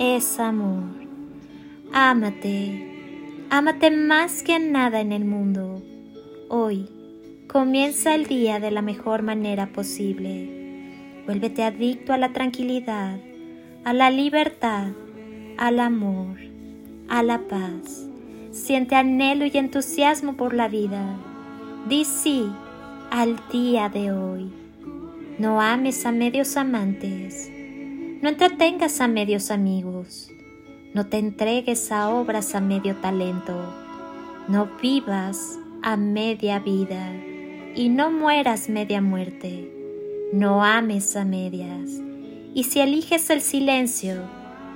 es amor. Ámate, ámate más que nada en el mundo. Hoy comienza el día de la mejor manera posible. Vuélvete adicto a la tranquilidad, a la libertad, al amor, a la paz. Siente anhelo y entusiasmo por la vida. Di sí al día de hoy. No ames a medios amantes. No entretengas a medios amigos. No te entregues a obras a medio talento. No vivas a media vida y no mueras media muerte. No ames a medias. Y si eliges el silencio,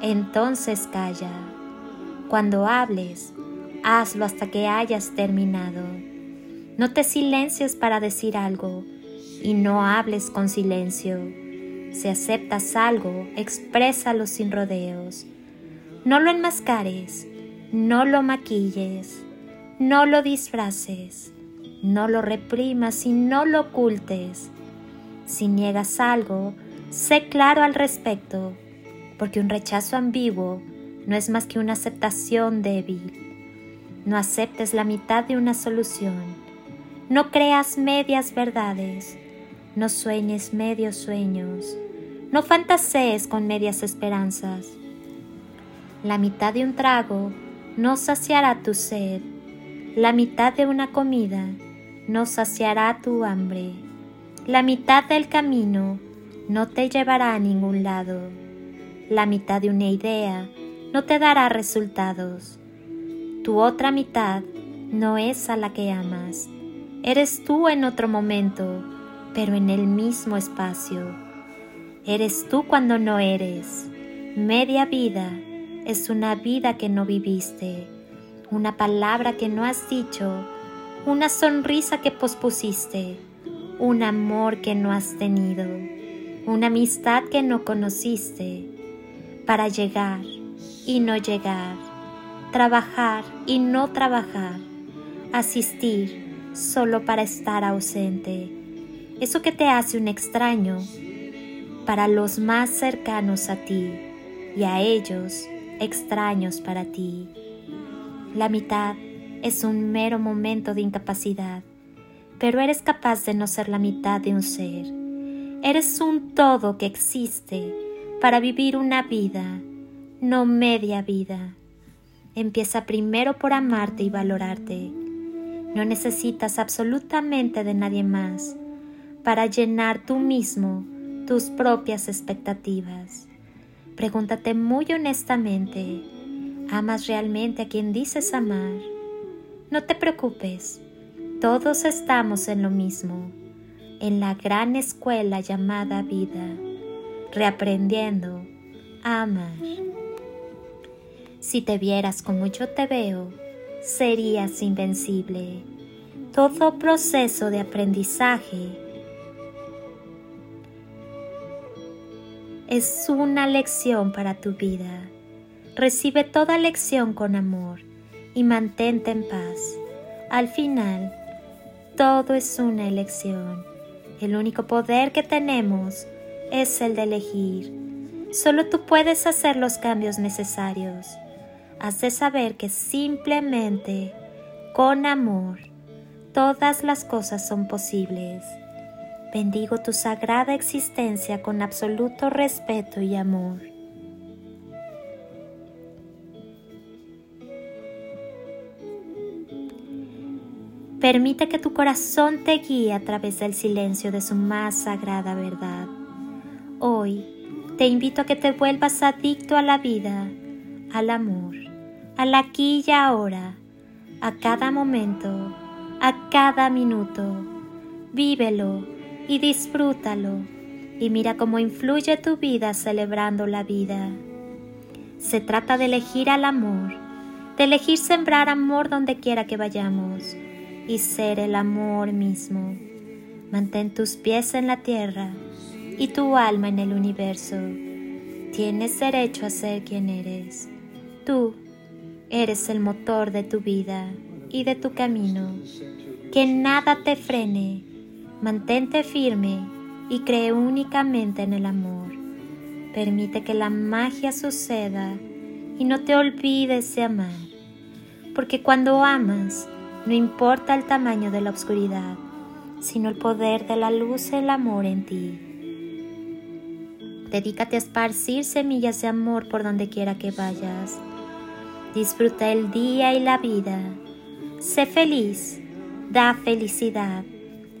entonces calla. Cuando hables, hazlo hasta que hayas terminado. No te silencies para decir algo y no hables con silencio. Si aceptas algo, exprésalo sin rodeos. No lo enmascares, no lo maquilles, no lo disfraces, no lo reprimas y no lo ocultes. Si niegas algo, sé claro al respecto, porque un rechazo ambiguo no es más que una aceptación débil. No aceptes la mitad de una solución. No creas medias verdades. No sueñes medios sueños. No fantasees con medias esperanzas. La mitad de un trago no saciará tu sed. La mitad de una comida no saciará tu hambre. La mitad del camino no te llevará a ningún lado. La mitad de una idea no te dará resultados. Tu otra mitad no es a la que amas. Eres tú en otro momento pero en el mismo espacio. Eres tú cuando no eres. Media vida es una vida que no viviste, una palabra que no has dicho, una sonrisa que pospusiste, un amor que no has tenido, una amistad que no conociste, para llegar y no llegar, trabajar y no trabajar, asistir solo para estar ausente eso que te hace un extraño para los más cercanos a ti y a ellos extraños para ti. La mitad es un mero momento de incapacidad, pero eres capaz de no ser la mitad de un ser. Eres un todo que existe para vivir una vida, no media vida. Empieza primero por amarte y valorarte. No necesitas absolutamente de nadie más para llenar tú mismo tus propias expectativas. Pregúntate muy honestamente, ¿amas realmente a quien dices amar? No te preocupes, todos estamos en lo mismo, en la gran escuela llamada vida, reaprendiendo a amar. Si te vieras como yo te veo, serías invencible. Todo proceso de aprendizaje es una lección para tu vida. Recibe toda lección con amor y mantente en paz. Al final, todo es una elección. El único poder que tenemos es el de elegir. Solo tú puedes hacer los cambios necesarios. Has de saber que simplemente, con amor, todas las cosas son posibles. Bendigo tu sagrada existencia con absoluto respeto y amor. Permite que tu corazón te guíe a través del silencio de su más sagrada verdad. Hoy te invito a que te vuelvas adicto a la vida, al amor, al aquí y ahora, a cada momento, a cada minuto. Vívelo y disfrútalo y mira cómo influye tu vida celebrando la vida. Se trata de elegir al amor, de elegir sembrar amor donde quiera que vayamos y ser el amor mismo. Mantén tus pies en la tierra y tu alma en el universo. Tienes derecho a ser quien eres. Tú eres el motor de tu vida y de tu camino. Que nada te frene. Mantente firme y cree únicamente en el amor. Permite que la magia suceda y no te olvides de amar. Porque cuando amas, no importa el tamaño de la oscuridad, sino el poder de la luz y el amor en ti. Dedícate a esparcir semillas de amor por donde quiera que vayas. Disfruta el día y la vida. Sé feliz, da felicidad.